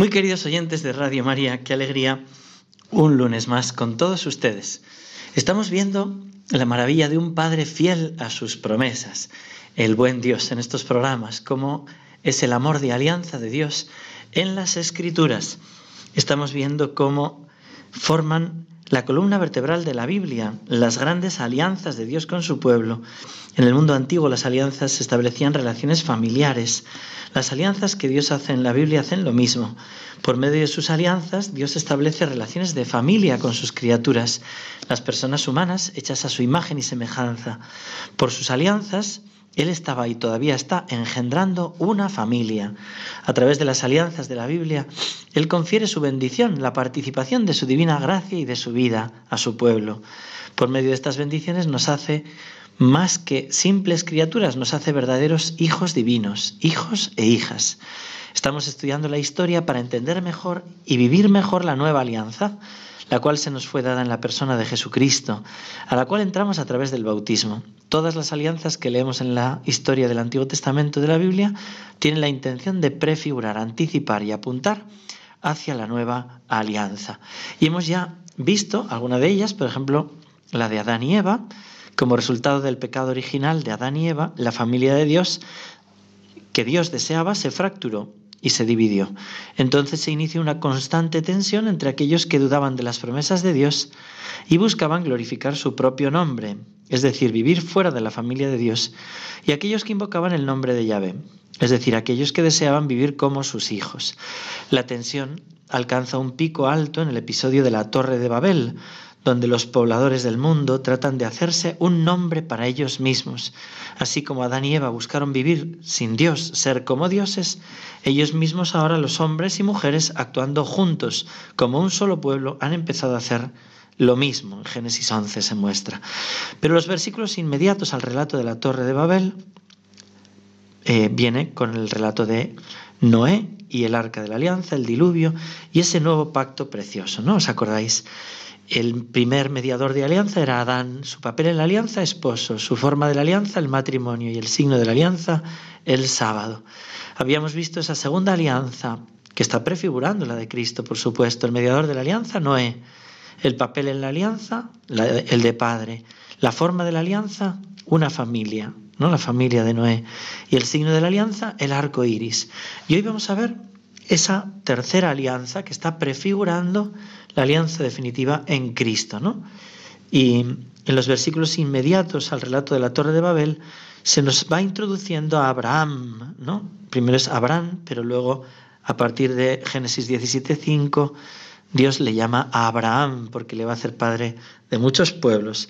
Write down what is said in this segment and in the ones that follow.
Muy queridos oyentes de Radio María, qué alegría un lunes más con todos ustedes. Estamos viendo la maravilla de un Padre fiel a sus promesas, el buen Dios en estos programas, cómo es el amor de alianza de Dios en las Escrituras. Estamos viendo cómo forman la columna vertebral de la Biblia, las grandes alianzas de Dios con su pueblo. En el mundo antiguo las alianzas establecían relaciones familiares, las alianzas que Dios hace en la Biblia hacen lo mismo. Por medio de sus alianzas, Dios establece relaciones de familia con sus criaturas, las personas humanas hechas a su imagen y semejanza. Por sus alianzas, Él estaba y todavía está engendrando una familia. A través de las alianzas de la Biblia, Él confiere su bendición, la participación de su divina gracia y de su vida a su pueblo. Por medio de estas bendiciones nos hace más que simples criaturas, nos hace verdaderos hijos divinos, hijos e hijas. Estamos estudiando la historia para entender mejor y vivir mejor la nueva alianza, la cual se nos fue dada en la persona de Jesucristo, a la cual entramos a través del bautismo. Todas las alianzas que leemos en la historia del Antiguo Testamento de la Biblia tienen la intención de prefigurar, anticipar y apuntar hacia la nueva alianza. Y hemos ya visto alguna de ellas, por ejemplo, la de Adán y Eva, como resultado del pecado original de Adán y Eva, la familia de Dios que Dios deseaba se fracturó y se dividió. Entonces se inicia una constante tensión entre aquellos que dudaban de las promesas de Dios y buscaban glorificar su propio nombre, es decir, vivir fuera de la familia de Dios, y aquellos que invocaban el nombre de Yahvé, es decir, aquellos que deseaban vivir como sus hijos. La tensión alcanza un pico alto en el episodio de la Torre de Babel, donde los pobladores del mundo tratan de hacerse un nombre para ellos mismos. Así como Adán y Eva buscaron vivir sin Dios, ser como dioses, ellos mismos ahora los hombres y mujeres actuando juntos como un solo pueblo han empezado a hacer lo mismo. En Génesis 11 se muestra. Pero los versículos inmediatos al relato de la Torre de Babel eh, viene con el relato de Noé y el arca de la alianza, el diluvio y ese nuevo pacto precioso, ¿no? ¿Os acordáis? El primer mediador de alianza era Adán, su papel en la alianza esposo, su forma de la alianza el matrimonio y el signo de la alianza el sábado. Habíamos visto esa segunda alianza que está prefigurando la de Cristo, por supuesto, el mediador de la alianza Noé, el papel en la alianza el de padre, la forma de la alianza una familia, ¿no? La familia de Noé y el signo de la alianza el arco iris. Y hoy vamos a ver esa tercera alianza que está prefigurando la alianza definitiva en Cristo. ¿no? Y en los versículos inmediatos al relato de la Torre de Babel se nos va introduciendo a Abraham. ¿no? Primero es Abraham, pero luego a partir de Génesis 17.5 Dios le llama a Abraham porque le va a hacer padre de muchos pueblos.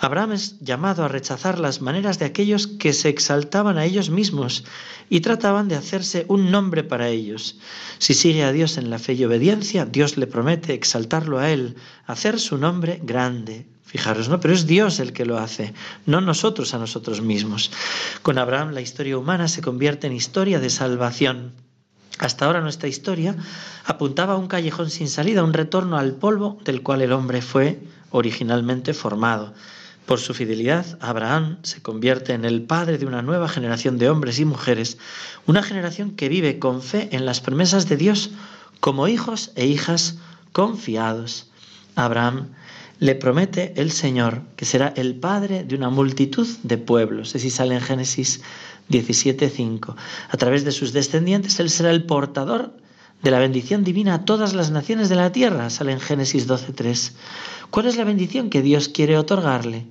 Abraham es llamado a rechazar las maneras de aquellos que se exaltaban a ellos mismos y trataban de hacerse un nombre para ellos. Si sigue a Dios en la fe y obediencia, Dios le promete exaltarlo a él, hacer su nombre grande. Fijaros, ¿no? Pero es Dios el que lo hace, no nosotros a nosotros mismos. Con Abraham la historia humana se convierte en historia de salvación. Hasta ahora nuestra historia apuntaba a un callejón sin salida, un retorno al polvo del cual el hombre fue originalmente formado. Por su fidelidad, Abraham se convierte en el padre de una nueva generación de hombres y mujeres, una generación que vive con fe en las promesas de Dios como hijos e hijas confiados. Abraham le promete el Señor que será el padre de una multitud de pueblos. Así sale en Génesis 17.5. A través de sus descendientes, Él será el portador de la bendición divina a todas las naciones de la tierra, sale en Génesis 12.3. ¿Cuál es la bendición que Dios quiere otorgarle?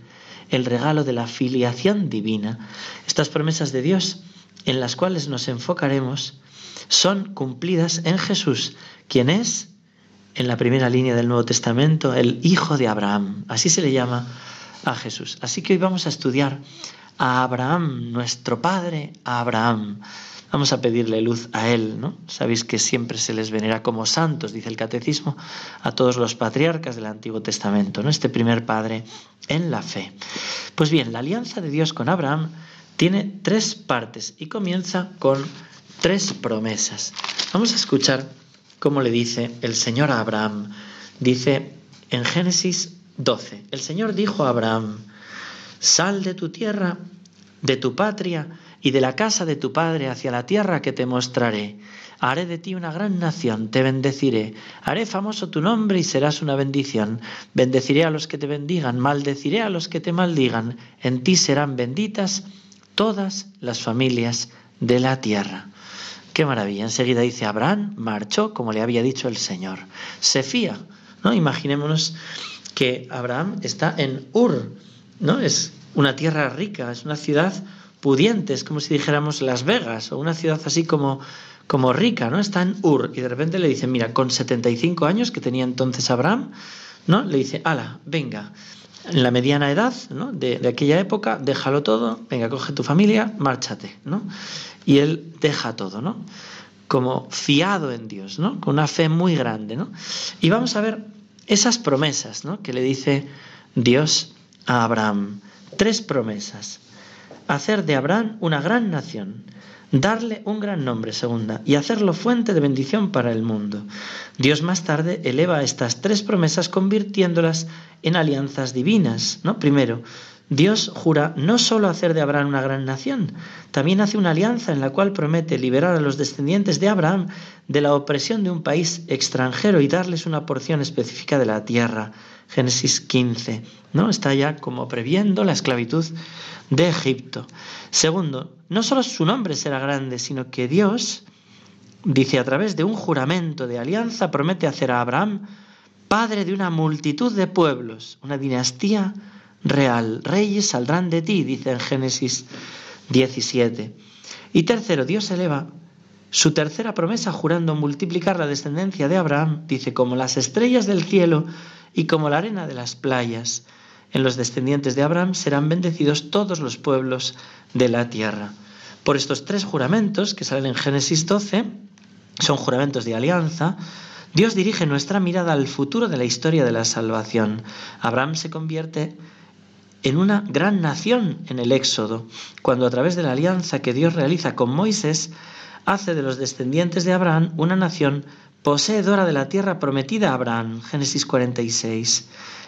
El regalo de la filiación divina. Estas promesas de Dios en las cuales nos enfocaremos son cumplidas en Jesús, quien es, en la primera línea del Nuevo Testamento, el Hijo de Abraham. Así se le llama a Jesús. Así que hoy vamos a estudiar a Abraham, nuestro Padre Abraham. Vamos a pedirle luz a él, ¿no? Sabéis que siempre se les venera como santos, dice el catecismo, a todos los patriarcas del Antiguo Testamento, ¿no? Este primer padre en la fe. Pues bien, la alianza de Dios con Abraham tiene tres partes y comienza con tres promesas. Vamos a escuchar cómo le dice el Señor a Abraham. Dice en Génesis 12, el Señor dijo a Abraham, sal de tu tierra, de tu patria, y de la casa de tu padre hacia la tierra que te mostraré. Haré de ti una gran nación, te bendeciré, haré famoso tu nombre y serás una bendición. Bendeciré a los que te bendigan, maldeciré a los que te maldigan. En ti serán benditas todas las familias de la tierra. Qué maravilla. Enseguida dice, Abraham marchó como le había dicho el Señor. Se fía, ¿no? Imaginémonos que Abraham está en Ur, ¿no? Es una tierra rica, es una ciudad pudiente, es como si dijéramos Las Vegas o una ciudad así como, como rica, ¿no? Está en Ur y de repente le dicen, mira, con 75 años que tenía entonces Abraham, ¿no? Le dice, ala, venga, en la mediana edad ¿no? de, de, aquella época, déjalo todo, venga, coge tu familia, márchate, ¿no? Y él deja todo, ¿no? Como fiado en Dios, ¿no? Con una fe muy grande, ¿no? Y vamos a ver esas promesas, ¿no? Que le dice Dios a Abraham. Tres promesas hacer de Abraham una gran nación, darle un gran nombre, segunda, y hacerlo fuente de bendición para el mundo. Dios más tarde eleva estas tres promesas convirtiéndolas en alianzas divinas, ¿no? Primero, Dios jura no solo hacer de Abraham una gran nación, también hace una alianza en la cual promete liberar a los descendientes de Abraham de la opresión de un país extranjero y darles una porción específica de la tierra. Génesis 15, ¿no? Está ya como previendo la esclavitud de Egipto. Segundo, no solo su nombre será grande, sino que Dios, dice a través de un juramento de alianza, promete hacer a Abraham padre de una multitud de pueblos, una dinastía real. Reyes saldrán de ti, dice en Génesis 17. Y tercero, Dios eleva su tercera promesa jurando multiplicar la descendencia de Abraham, dice, como las estrellas del cielo y como la arena de las playas. En los descendientes de Abraham serán bendecidos todos los pueblos de la tierra. Por estos tres juramentos que salen en Génesis 12, son juramentos de alianza, Dios dirige nuestra mirada al futuro de la historia de la salvación. Abraham se convierte en una gran nación en el Éxodo, cuando a través de la alianza que Dios realiza con Moisés, hace de los descendientes de Abraham una nación poseedora de la tierra prometida a Abraham, Génesis 46.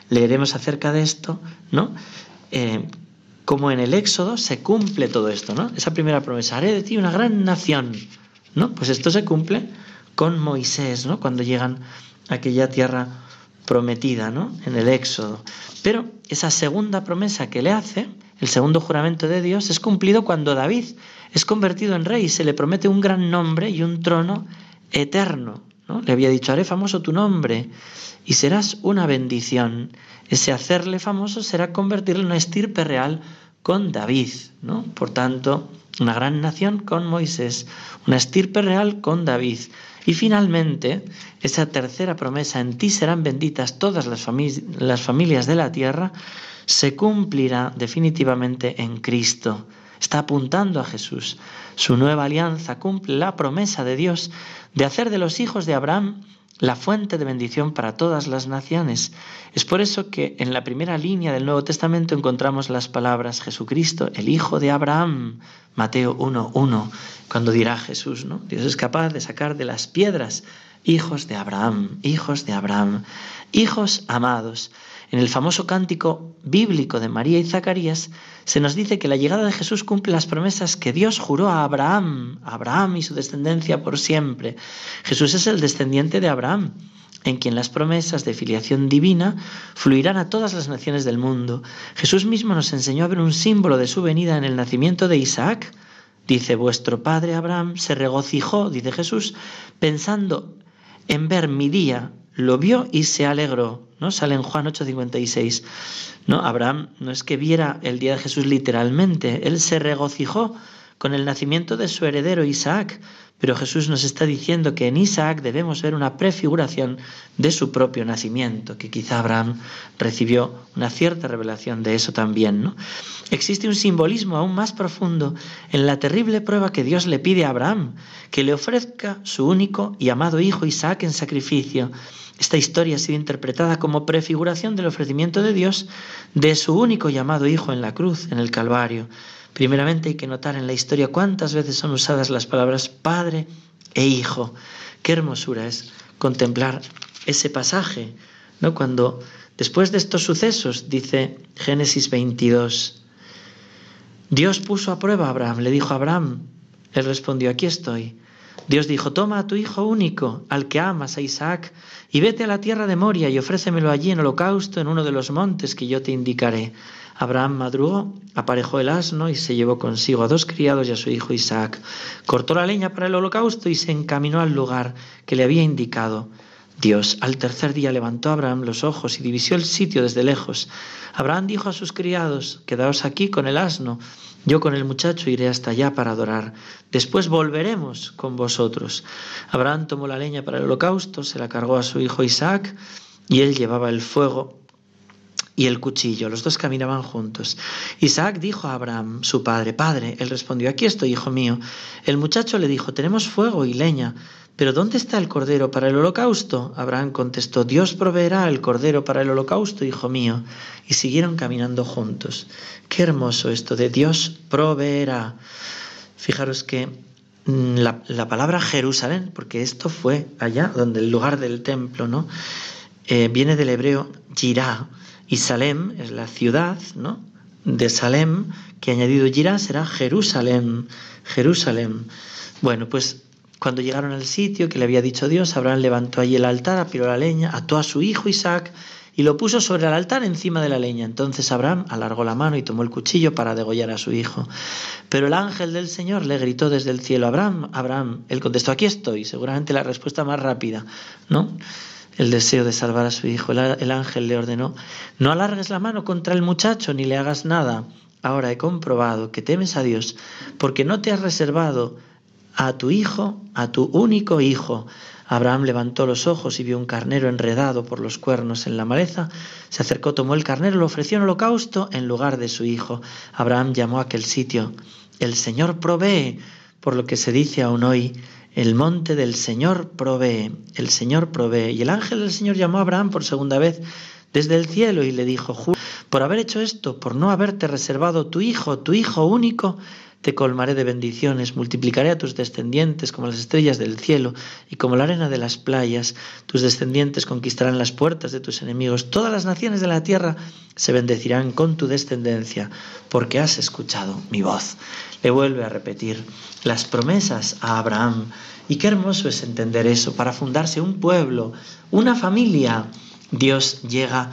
Leeremos acerca de esto, ¿no? Eh, como en el Éxodo se cumple todo esto, ¿no? Esa primera promesa, haré de ti una gran nación, ¿no? Pues esto se cumple con Moisés, ¿no? Cuando llegan a aquella tierra prometida, ¿no? En el Éxodo. Pero esa segunda promesa que le hace, el segundo juramento de Dios, es cumplido cuando David es convertido en rey y se le promete un gran nombre y un trono eterno, le había dicho, haré famoso tu nombre y serás una bendición. Ese hacerle famoso será convertirle en una estirpe real con David, ¿no? Por tanto, una gran nación con Moisés, una estirpe real con David. Y finalmente, esa tercera promesa, en ti serán benditas todas las familias de la tierra, se cumplirá definitivamente en Cristo. Está apuntando a Jesús. Su nueva alianza cumple la promesa de Dios de hacer de los hijos de Abraham la fuente de bendición para todas las naciones. Es por eso que en la primera línea del Nuevo Testamento encontramos las palabras Jesucristo, el Hijo de Abraham, Mateo 1.1, cuando dirá Jesús, ¿no? Dios es capaz de sacar de las piedras hijos de Abraham, hijos de Abraham, hijos amados. En el famoso cántico bíblico de María y Zacarías se nos dice que la llegada de Jesús cumple las promesas que Dios juró a Abraham, Abraham y su descendencia por siempre. Jesús es el descendiente de Abraham, en quien las promesas de filiación divina fluirán a todas las naciones del mundo. Jesús mismo nos enseñó a ver un símbolo de su venida en el nacimiento de Isaac. Dice, vuestro padre Abraham se regocijó, dice Jesús, pensando en ver mi día lo vio y se alegró, ¿no? Sale en Juan 8:56. ¿no? Abraham no es que viera el día de Jesús literalmente, él se regocijó con el nacimiento de su heredero Isaac, pero Jesús nos está diciendo que en Isaac debemos ver una prefiguración de su propio nacimiento, que quizá Abraham recibió una cierta revelación de eso también. ¿no? Existe un simbolismo aún más profundo en la terrible prueba que Dios le pide a Abraham, que le ofrezca su único y amado hijo Isaac en sacrificio. Esta historia ha sido interpretada como prefiguración del ofrecimiento de Dios de su único y amado hijo en la cruz, en el Calvario. Primeramente hay que notar en la historia cuántas veces son usadas las palabras Padre e Hijo. Qué hermosura es contemplar ese pasaje, ¿no? Cuando después de estos sucesos, dice Génesis 22, Dios puso a prueba a Abraham, le dijo a Abraham, él respondió, aquí estoy. Dios dijo, toma a tu hijo único, al que amas, a Isaac, y vete a la tierra de Moria y ofrécemelo allí en holocausto en uno de los montes que yo te indicaré. Abraham madrugó, aparejó el asno y se llevó consigo a dos criados y a su hijo Isaac. Cortó la leña para el holocausto y se encaminó al lugar que le había indicado. Dios al tercer día levantó Abraham los ojos y divisió el sitio desde lejos. Abraham dijo a sus criados, Quedaos aquí con el asno, yo con el muchacho iré hasta allá para adorar. Después volveremos con vosotros. Abraham tomó la leña para el holocausto, se la cargó a su hijo Isaac, y él llevaba el fuego y el cuchillo. Los dos caminaban juntos. Isaac dijo a Abraham, su padre, Padre, él respondió, Aquí estoy, hijo mío. El muchacho le dijo, Tenemos fuego y leña, pero ¿dónde está el cordero para el holocausto? Abraham contestó, Dios proveerá el cordero para el holocausto, hijo mío. Y siguieron caminando juntos. Qué hermoso esto de Dios proveerá. Fijaros que mm, la, la palabra Jerusalén, porque esto fue allá donde el lugar del templo, ¿no? Eh, viene del hebreo Jirá, y Salem es la ciudad, ¿no? De Salem, que añadido Jirá será Jerusalén, Jerusalén. Bueno, pues cuando llegaron al sitio que le había dicho Dios, Abraham levantó allí el altar, apiló la leña, ató a su hijo Isaac y lo puso sobre el altar encima de la leña. Entonces Abraham alargó la mano y tomó el cuchillo para degollar a su hijo. Pero el ángel del Señor le gritó desde el cielo, Abraham, Abraham. Él contestó, aquí estoy, seguramente la respuesta más rápida, ¿no? El deseo de salvar a su hijo. El ángel le ordenó, no alargues la mano contra el muchacho ni le hagas nada. Ahora he comprobado que temes a Dios porque no te has reservado a tu hijo, a tu único hijo. Abraham levantó los ojos y vio un carnero enredado por los cuernos en la maleza. Se acercó, tomó el carnero, lo ofreció en holocausto en lugar de su hijo. Abraham llamó a aquel sitio, el Señor provee, por lo que se dice aún hoy, el monte del Señor provee, el Señor provee. Y el ángel del Señor llamó a Abraham por segunda vez desde el cielo y le dijo, por haber hecho esto, por no haberte reservado tu hijo, tu hijo único, te colmaré de bendiciones, multiplicaré a tus descendientes como las estrellas del cielo y como la arena de las playas. Tus descendientes conquistarán las puertas de tus enemigos. Todas las naciones de la tierra se bendecirán con tu descendencia, porque has escuchado mi voz le vuelve a repetir las promesas a Abraham. Y qué hermoso es entender eso, para fundarse un pueblo, una familia. Dios llega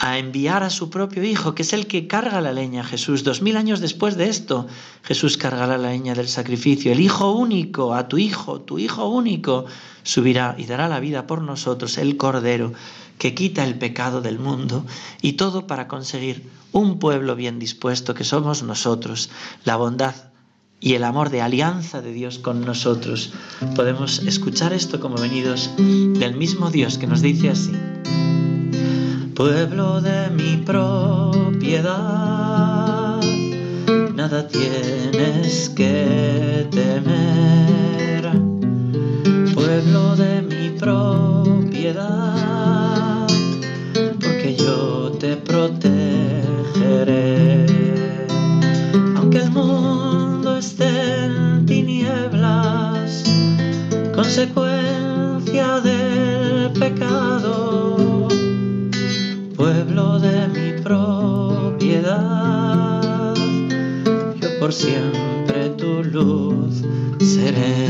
a enviar a su propio Hijo, que es el que carga la leña, Jesús. Dos mil años después de esto, Jesús carga la leña del sacrificio. El Hijo único, a tu Hijo, tu Hijo único, subirá y dará la vida por nosotros, el Cordero, que quita el pecado del mundo, y todo para conseguir un pueblo bien dispuesto que somos nosotros, la bondad y el amor de alianza de Dios con nosotros. Podemos escuchar esto como venidos del mismo Dios que nos dice así pueblo de mi propiedad, nada tienes que temer, pueblo de mi propiedad, porque yo te protegeré, aunque el mundo esté en tinieblas, consecuencia del pecado siempre tu luz seré.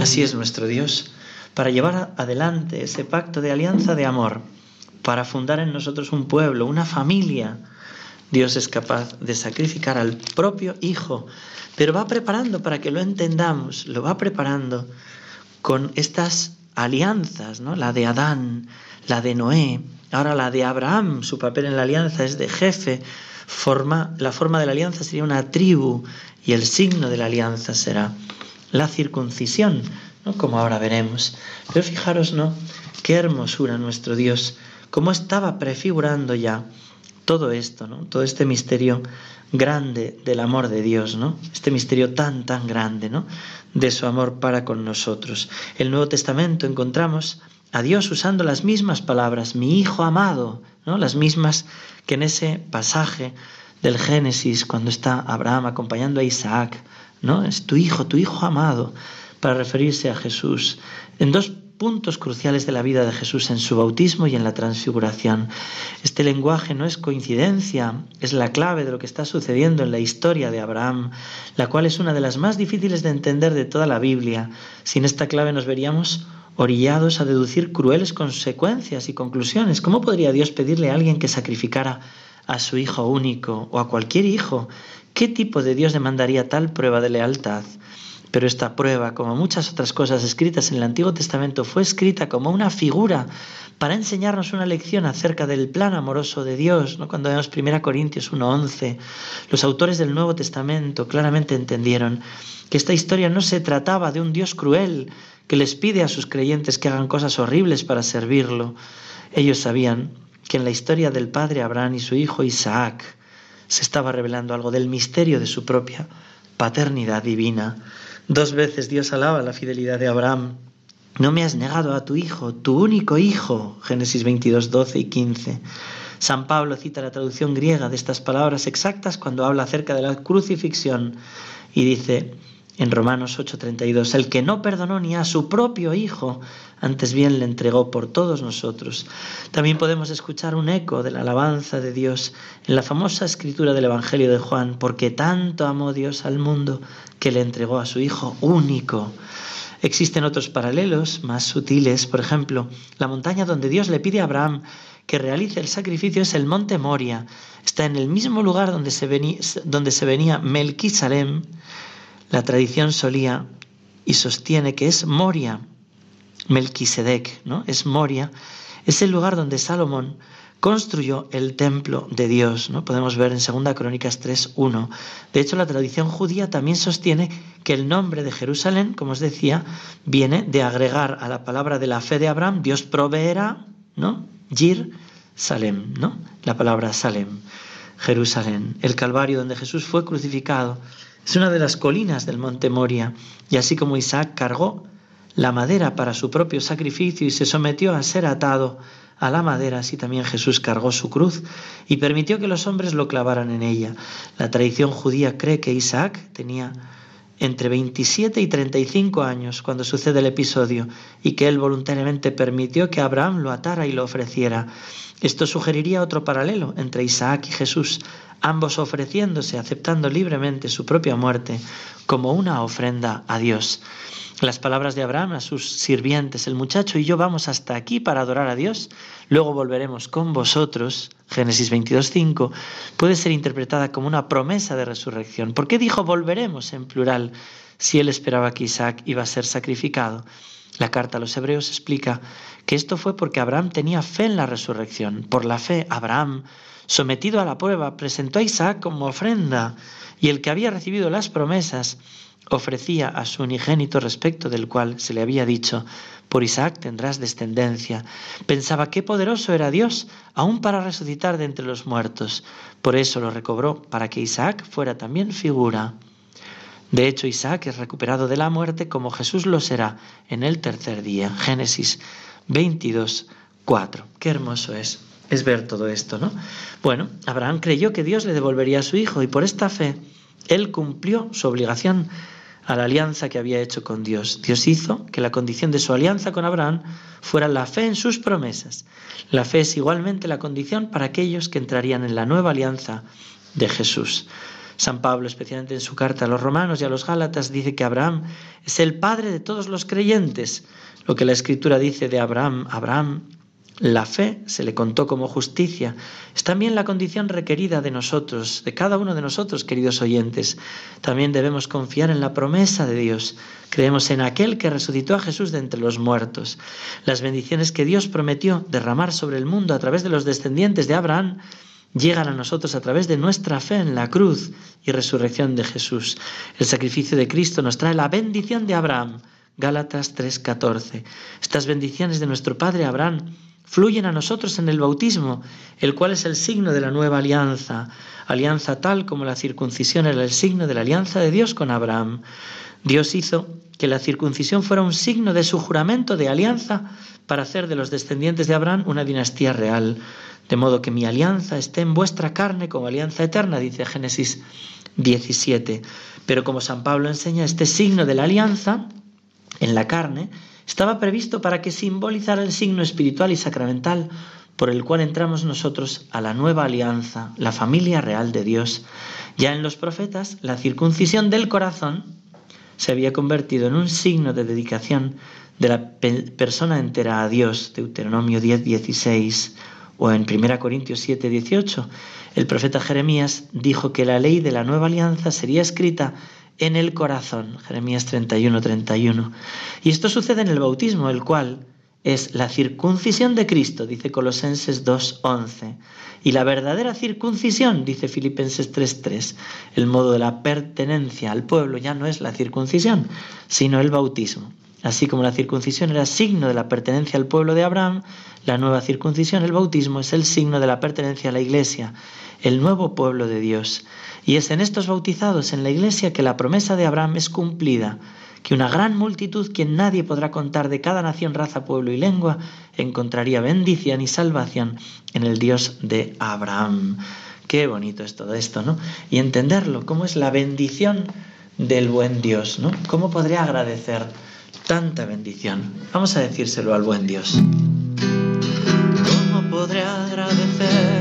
Así es nuestro Dios, para llevar adelante ese pacto de alianza de amor, para fundar en nosotros un pueblo, una familia. Dios es capaz de sacrificar al propio Hijo, pero va preparando para que lo entendamos, lo va preparando con estas alianzas, ¿no? La de Adán, la de Noé, Ahora la de Abraham, su papel en la alianza es de jefe, forma, la forma de la alianza sería una tribu y el signo de la alianza será la circuncisión, ¿no? como ahora veremos. Pero fijaros, ¿no? Qué hermosura nuestro Dios, cómo estaba prefigurando ya todo esto, ¿no? Todo este misterio grande del amor de Dios, ¿no? Este misterio tan, tan grande, ¿no? De su amor para con nosotros. El Nuevo Testamento encontramos a Dios usando las mismas palabras, mi Hijo amado, ¿no? Las mismas que en ese pasaje del Génesis, cuando está Abraham acompañando a Isaac, ¿no? Es tu Hijo, tu Hijo amado, para referirse a Jesús. En dos puntos cruciales de la vida de Jesús en su bautismo y en la transfiguración. Este lenguaje no es coincidencia, es la clave de lo que está sucediendo en la historia de Abraham, la cual es una de las más difíciles de entender de toda la Biblia. Sin esta clave nos veríamos orillados a deducir crueles consecuencias y conclusiones. ¿Cómo podría Dios pedirle a alguien que sacrificara a su hijo único o a cualquier hijo? ¿Qué tipo de Dios demandaría tal prueba de lealtad? Pero esta prueba, como muchas otras cosas escritas en el Antiguo Testamento, fue escrita como una figura para enseñarnos una lección acerca del plan amoroso de Dios. ¿no? Cuando vemos 1 Corintios 1.11, los autores del Nuevo Testamento claramente entendieron que esta historia no se trataba de un Dios cruel que les pide a sus creyentes que hagan cosas horribles para servirlo. Ellos sabían que en la historia del padre Abraham y su hijo Isaac se estaba revelando algo del misterio de su propia paternidad divina. Dos veces Dios alaba la fidelidad de Abraham. No me has negado a tu hijo, tu único hijo. Génesis 22, 12 y 15. San Pablo cita la traducción griega de estas palabras exactas cuando habla acerca de la crucifixión y dice en Romanos 8:32, el que no perdonó ni a su propio hijo, antes bien le entregó por todos nosotros. También podemos escuchar un eco de la alabanza de Dios en la famosa escritura del Evangelio de Juan, porque tanto amó Dios al mundo que le entregó a su Hijo único. Existen otros paralelos más sutiles, por ejemplo, la montaña donde Dios le pide a Abraham que realice el sacrificio es el monte Moria. Está en el mismo lugar donde se venía, donde se venía Melquisalem. La tradición solía y sostiene que es Moria, Melquisedec, ¿no? Es Moria, es el lugar donde Salomón construyó el templo de Dios. ¿no? Podemos ver en 2 Crónicas 3.1. De hecho, la tradición judía también sostiene que el nombre de Jerusalén, como os decía, viene de agregar a la palabra de la fe de Abraham, Dios proveerá, ¿no? Yir Salem, ¿no? La palabra Salem, Jerusalén, el Calvario donde Jesús fue crucificado. Es una de las colinas del monte Moria, y así como Isaac cargó la madera para su propio sacrificio y se sometió a ser atado a la madera, así también Jesús cargó su cruz y permitió que los hombres lo clavaran en ella. La tradición judía cree que Isaac tenía entre 27 y 35 años cuando sucede el episodio y que él voluntariamente permitió que Abraham lo atara y lo ofreciera. Esto sugeriría otro paralelo entre Isaac y Jesús, ambos ofreciéndose, aceptando libremente su propia muerte como una ofrenda a Dios. Las palabras de Abraham a sus sirvientes, el muchacho y yo vamos hasta aquí para adorar a Dios, luego volveremos con vosotros, Génesis 22.5, puede ser interpretada como una promesa de resurrección. ¿Por qué dijo volveremos en plural si él esperaba que Isaac iba a ser sacrificado? La carta a los hebreos explica que esto fue porque Abraham tenía fe en la resurrección. Por la fe, Abraham, sometido a la prueba, presentó a Isaac como ofrenda y el que había recibido las promesas ofrecía a su unigénito respecto del cual se le había dicho, por Isaac tendrás descendencia. Pensaba qué poderoso era Dios, aún para resucitar de entre los muertos. Por eso lo recobró, para que Isaac fuera también figura. De hecho, Isaac es recuperado de la muerte como Jesús lo será en el tercer día. Génesis 22, 4. Qué hermoso es, es ver todo esto, ¿no? Bueno, Abraham creyó que Dios le devolvería a su hijo y por esta fe él cumplió su obligación a la alianza que había hecho con Dios. Dios hizo que la condición de su alianza con Abraham fuera la fe en sus promesas. La fe es igualmente la condición para aquellos que entrarían en la nueva alianza de Jesús. San Pablo, especialmente en su carta a los romanos y a los gálatas, dice que Abraham es el padre de todos los creyentes. Lo que la escritura dice de Abraham, Abraham La fe se le contó como justicia. Es también la condición requerida de nosotros, de cada uno de nosotros, queridos oyentes. También debemos confiar en la promesa de Dios. Creemos en aquel que resucitó a Jesús de entre los muertos. Las bendiciones que Dios prometió derramar sobre el mundo a través de los descendientes de Abraham llegan a nosotros a través de nuestra fe en la cruz y resurrección de Jesús. El sacrificio de Cristo nos trae la bendición de Abraham. Gálatas 3:14. Estas bendiciones de nuestro Padre Abraham fluyen a nosotros en el bautismo, el cual es el signo de la nueva alianza, alianza tal como la circuncisión era el signo de la alianza de Dios con Abraham. Dios hizo que la circuncisión fuera un signo de su juramento de alianza para hacer de los descendientes de Abraham una dinastía real, de modo que mi alianza esté en vuestra carne como alianza eterna, dice Génesis 17. Pero como San Pablo enseña, este signo de la alianza en la carne estaba previsto para que simbolizara el signo espiritual y sacramental por el cual entramos nosotros a la nueva alianza, la familia real de Dios. Ya en los profetas, la circuncisión del corazón se había convertido en un signo de dedicación de la persona entera a Dios, Deuteronomio 10, 16, o en 1 Corintios 7, 18. El profeta Jeremías dijo que la ley de la nueva alianza sería escrita en el corazón. Jeremías 31, 31. Y esto sucede en el bautismo, el cual es la circuncisión de Cristo, dice Colosenses 2, 11. Y la verdadera circuncisión, dice Filipenses 3.3, el modo de la pertenencia al pueblo ya no es la circuncisión, sino el bautismo. Así como la circuncisión era signo de la pertenencia al pueblo de Abraham, la nueva circuncisión, el bautismo, es el signo de la pertenencia a la iglesia, el nuevo pueblo de Dios. Y es en estos bautizados en la iglesia que la promesa de Abraham es cumplida, que una gran multitud, quien nadie podrá contar de cada nación, raza, pueblo y lengua, encontraría bendición y salvación en el Dios de Abraham. Qué bonito es todo esto, ¿no? Y entenderlo, cómo es la bendición del buen Dios, ¿no? ¿Cómo podría agradecer tanta bendición? Vamos a decírselo al buen Dios. ¿Cómo podré agradecer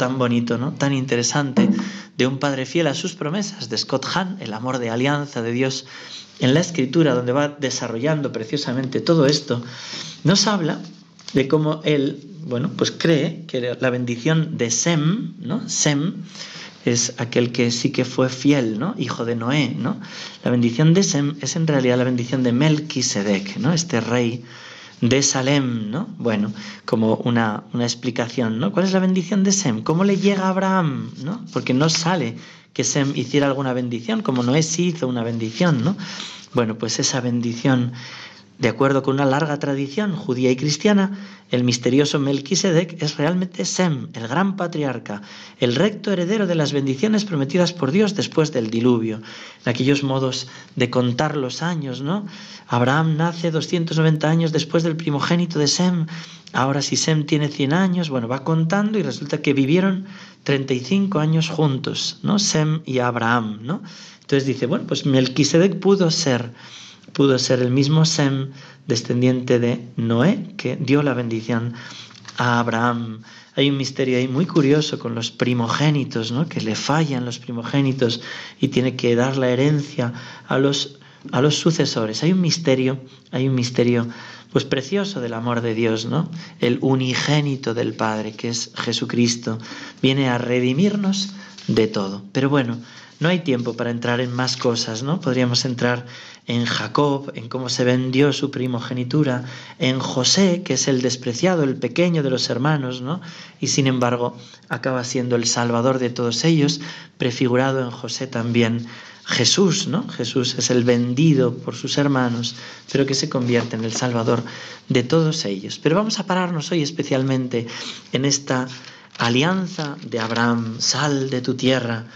tan bonito, ¿no? tan interesante, de un padre fiel a sus promesas, de Scott Hahn, El amor de alianza de Dios, en la escritura, donde va desarrollando preciosamente todo esto, nos habla de cómo él, bueno, pues cree que la bendición de Sem, ¿no? Sem es aquel que sí que fue fiel, ¿no? Hijo de Noé, ¿no? La bendición de Sem es en realidad la bendición de Melquisedec, ¿no? Este rey de Salem, ¿no? Bueno, como una, una, explicación, ¿no? ¿Cuál es la bendición de Sem? ¿Cómo le llega a Abraham, ¿no? Porque no sale que Sem hiciera alguna bendición, como Noé sí hizo una bendición, ¿no? Bueno, pues esa bendición de acuerdo con una larga tradición judía y cristiana, el misterioso Melquisedec es realmente Sem, el gran patriarca, el recto heredero de las bendiciones prometidas por Dios después del diluvio. En aquellos modos de contar los años, ¿no? Abraham nace 290 años después del primogénito de Sem. Ahora si Sem tiene 100 años, bueno, va contando y resulta que vivieron 35 años juntos, ¿no? Sem y Abraham, ¿no? Entonces dice, bueno, pues Melquisedec pudo ser pudo ser el mismo Sem, descendiente de Noé, que dio la bendición a Abraham. Hay un misterio ahí muy curioso con los primogénitos, ¿no? que le fallan los primogénitos y tiene que dar la herencia a los, a los sucesores. Hay un misterio, hay un misterio pues precioso del amor de Dios, ¿no? El unigénito del Padre, que es Jesucristo, viene a redimirnos de todo. Pero bueno, no hay tiempo para entrar en más cosas, ¿no? Podríamos entrar en Jacob, en cómo se vendió su primogenitura, en José, que es el despreciado, el pequeño de los hermanos, ¿no? Y sin embargo, acaba siendo el salvador de todos ellos, prefigurado en José también Jesús, ¿no? Jesús es el vendido por sus hermanos, pero que se convierte en el salvador de todos ellos. Pero vamos a pararnos hoy especialmente en esta alianza de Abraham, sal de tu tierra,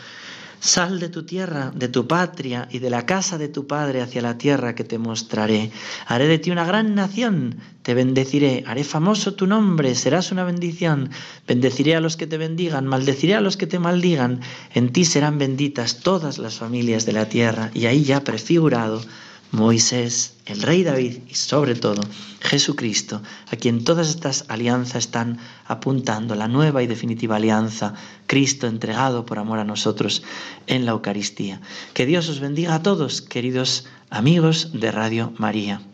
Sal de tu tierra, de tu patria y de la casa de tu padre hacia la tierra que te mostraré. Haré de ti una gran nación, te bendeciré, haré famoso tu nombre, serás una bendición. Bendeciré a los que te bendigan, maldeciré a los que te maldigan. En ti serán benditas todas las familias de la tierra. Y ahí ya prefigurado Moisés, el rey David y sobre todo Jesucristo, a quien todas estas alianzas están apuntando, la nueva y definitiva alianza, Cristo entregado por amor a nosotros en la Eucaristía. Que Dios os bendiga a todos, queridos amigos de Radio María.